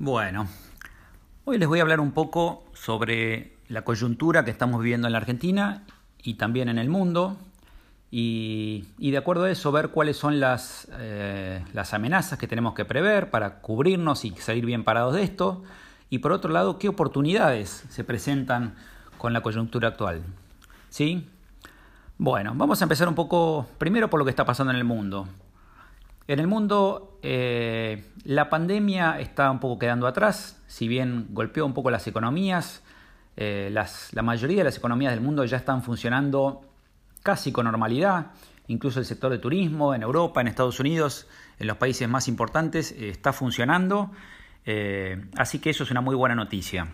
Bueno, hoy les voy a hablar un poco sobre la coyuntura que estamos viviendo en la Argentina y también en el mundo y, de acuerdo a eso ver cuáles son las, eh, las amenazas que tenemos que prever para cubrirnos y salir bien parados de esto y por otro lado qué oportunidades se presentan con la coyuntura actual. ¿Sí? Bueno, vamos a empezar un poco primero por lo que está pasando en el mundo. En el mundo eh, la pandemia está un poco quedando atrás, si bien golpeó un poco las economías, eh, la mayoría de las economías del mundo ya están funcionando casi con normalidad, incluso el sector de turismo en Europa, en Estados Unidos, en los países más importantes, eh, está funcionando, así que eso es una muy buena noticia.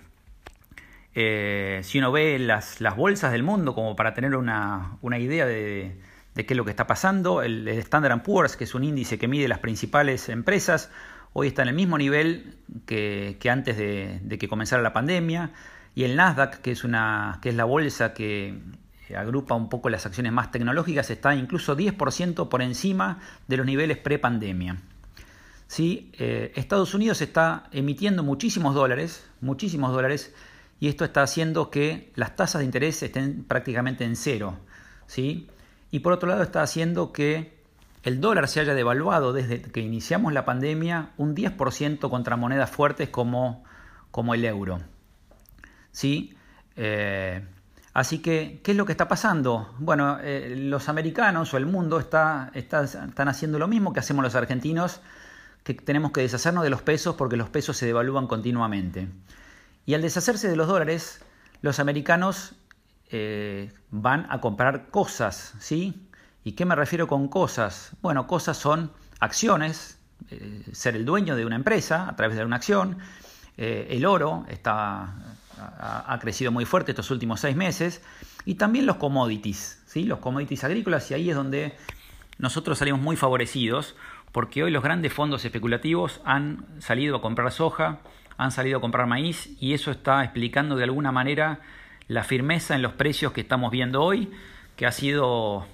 si uno ve las, bolsas del mundo como para tener una idea de, de qué es lo que está pasando. El, Standard Poor's, que es un índice que mide las principales empresas, hoy está en el mismo nivel que, antes de, que comenzara la pandemia. Y el Nasdaq, que es, una, que es la bolsa que agrupa un poco las acciones más tecnológicas, está incluso 10% por encima de los niveles pre-pandemia. ¿Sí? Eh, Estados Unidos está emitiendo muchísimos dólares, muchísimos dólares, y esto está haciendo que las tasas de interés estén prácticamente en cero. ¿sí? Y por otro lado está haciendo que el dólar se haya devaluado desde que iniciamos la pandemia un 10% contra monedas fuertes como, como el euro. ¿Sí? Eh, así que, ¿qué es lo que está pasando? Bueno, eh, los americanos o el mundo está, están haciendo lo mismo que hacemos los argentinos, que tenemos que deshacernos de los pesos porque los pesos se devalúan continuamente. Y al deshacerse de los dólares, los americanos eh, van a comprar cosas, ¿sí? ¿Y qué me refiero con cosas? Bueno, cosas son acciones, eh, ser el dueño de una empresa a través de una acción. Eh, el oro está, ha, crecido muy fuerte estos últimos seis meses. Y también los commodities, ¿sí? los commodities agrícolas, y ahí es donde nosotros salimos muy favorecidos, porque hoy los grandes fondos especulativos han salido a comprar soja, han salido a comprar maíz, y eso está explicando de alguna manera la firmeza en los precios que estamos viendo hoy, que ha sido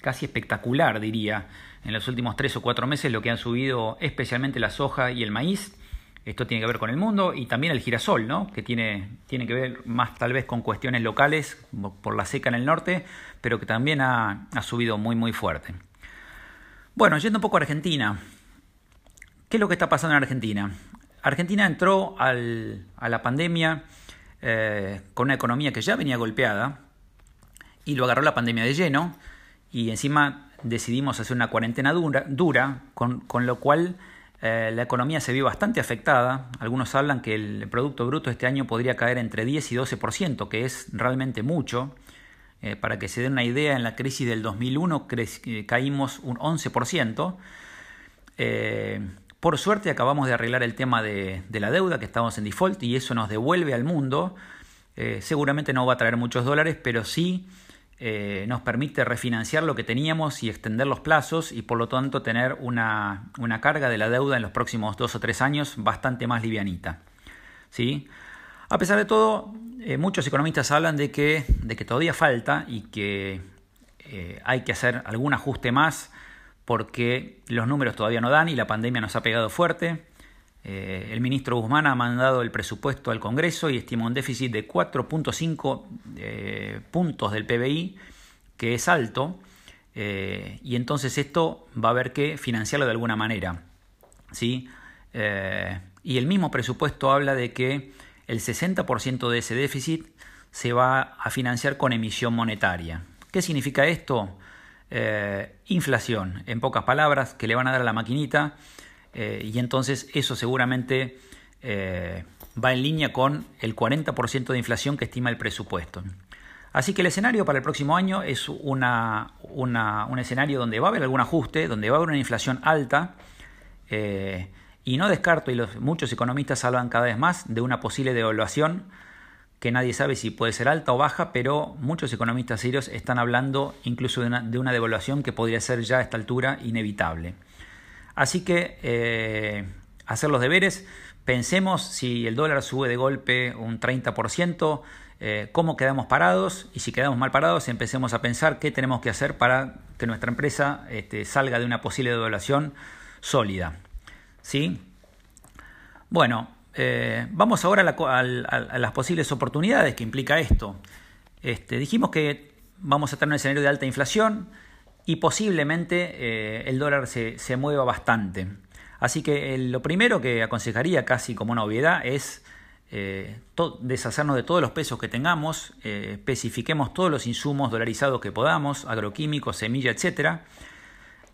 casi espectacular, diría, en los últimos tres o cuatro meses, lo que han subido especialmente la soja y el maíz. Esto tiene que ver con el mundo y también el girasol, ¿no? que tiene, tiene que ver más tal vez con cuestiones locales por la seca en el norte, pero que también ha, subido muy muy fuerte. Bueno, yendo un poco a Argentina, ¿qué es lo que está pasando en Argentina? Argentina entró al, a la pandemia eh, con una economía que ya venía golpeada y lo agarró la pandemia de lleno y encima decidimos hacer una cuarentena dura, dura con, lo cual eh, la economía se vio bastante afectada. Algunos hablan que el Producto Bruto este año podría caer entre 10 y 12%, que es realmente mucho. Eh, para que se den una idea, en la crisis del 2001 caímos un 11%. Por suerte acabamos de arreglar el tema de, la deuda, que estamos en default, y eso nos devuelve al mundo. Eh, seguramente no va a traer muchos dólares, pero sí eh, nos permite refinanciar lo que teníamos y extender los plazos y por lo tanto tener una, carga de la deuda en los próximos dos o tres años bastante más livianita. ¿Sí? A pesar de todo, eh, muchos economistas hablan de que, de que todavía falta y que hay que hacer algún ajuste más porque los números todavía no dan y la pandemia nos ha pegado fuerte. Eh, el ministro Guzmán ha mandado el presupuesto al Congreso y estima un déficit de 4.5 eh, puntos del PBI, que es alto, eh, y entonces esto va a haber que financiarlo de alguna manera. ¿sí? y el mismo presupuesto habla de que el 60% de ese déficit se va a financiar con emisión monetaria. ¿Qué significa esto? Eh, inflación, en pocas palabras, que le van a dar a la maquinita eh, y entonces eso seguramente eh, va en línea con el 40% de inflación que estima el presupuesto. Así que el escenario para el próximo año es un escenario donde va a haber algún ajuste, donde va a haber una inflación alta y no descarto, y los, muchos economistas hablan cada vez más de una posible devaluación que nadie sabe si puede ser alta o baja, pero muchos economistas serios están hablando incluso de una, devaluación que podría ser ya a esta altura inevitable. Así que eh, hacer los deberes, pensemos si el dólar sube de golpe un 30%, eh, cómo quedamos parados y si quedamos mal parados empecemos a pensar qué tenemos que hacer para que nuestra empresa este, salga de una posible devaluación sólida. ¿Sí? Bueno, eh, vamos ahora a, las posibles oportunidades que implica esto. Este, dijimos que vamos a tener un escenario de alta inflación y posiblemente eh, el dólar se, mueva bastante. Así que lo primero que aconsejaría casi como una obviedad es eh, deshacernos de todos los pesos que tengamos, especifiquemos todos los insumos dolarizados que podamos, agroquímicos, semilla, etc.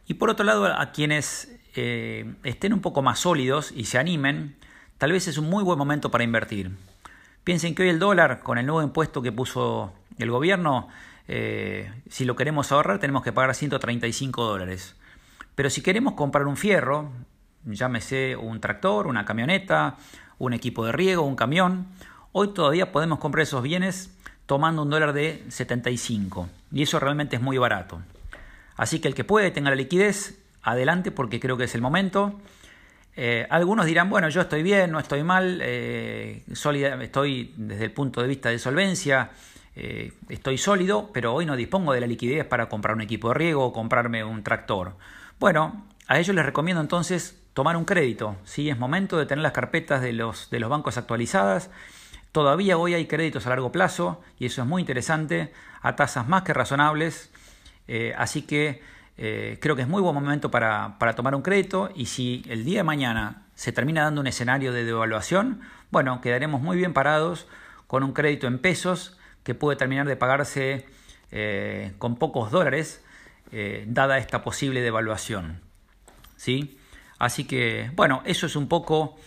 Y por otro lado, a quienes estén un poco más sólidos y se animen, tal vez es un muy buen momento para invertir. Piensen que hoy el dólar, con el nuevo impuesto que puso el gobierno, eh, si lo queremos ahorrar tenemos que pagar 135 dólares. Pero si queremos comprar un fierro, llámese un tractor, una camioneta, un equipo de riego, un camión, hoy todavía podemos comprar esos bienes tomando un dólar de 75. Y eso realmente es muy barato. Así que el que puede tenga la liquidez, adelante porque creo que es el momento. Eh, algunos dirán, bueno, yo estoy bien, no estoy mal, eh, estoy desde el punto de vista de solvencia, eh, estoy sólido, pero hoy no dispongo de la liquidez para comprar un equipo de riego o comprarme un tractor. Bueno, a ellos les recomiendo entonces tomar un crédito. ¿sí? Es momento de tener las carpetas de los, de los bancos actualizadas. Todavía hoy hay créditos a largo plazo y eso es muy interesante, a tasas más que razonables. así que eh, creo que es muy buen momento para, tomar un crédito y si el día de mañana se termina dando un escenario de devaluación, bueno, quedaremos muy bien parados con un crédito en pesos que puede terminar de pagarse eh, con pocos dólares, eh, dada esta posible devaluación. ¿Sí? Así que, bueno, eso es un poco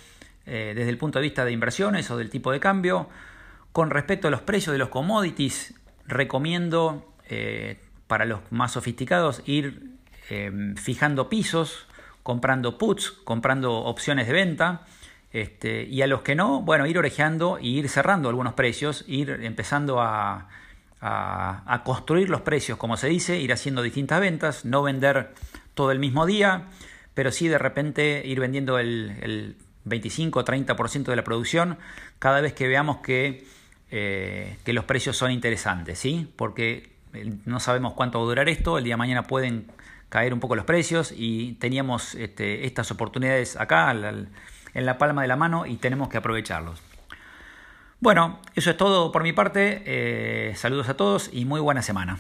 desde el punto de vista de inversiones o del tipo de cambio. Con respecto a los precios de los commodities, recomiendo para los más sofisticados ir em, fijando pisos, comprando puts, comprando opciones de venta. Este, y a los que no, bueno, ir orejeando y ir cerrando algunos precios, ir empezando a, construir los precios, como se dice, ir haciendo distintas ventas, no vender todo el mismo día, pero sí de repente ir vendiendo el, el 25 o 30% de la producción cada vez que veamos que, eh, que los precios son interesantes, ¿sí? Porque no sabemos cuánto va a durar esto, el día de mañana pueden caer un poco los precios y teníamos este, estas oportunidades acá en la palma de la mano y tenemos que aprovecharlos. Bueno, eso es todo por mi parte, eh, saludos a todos y muy buena semana.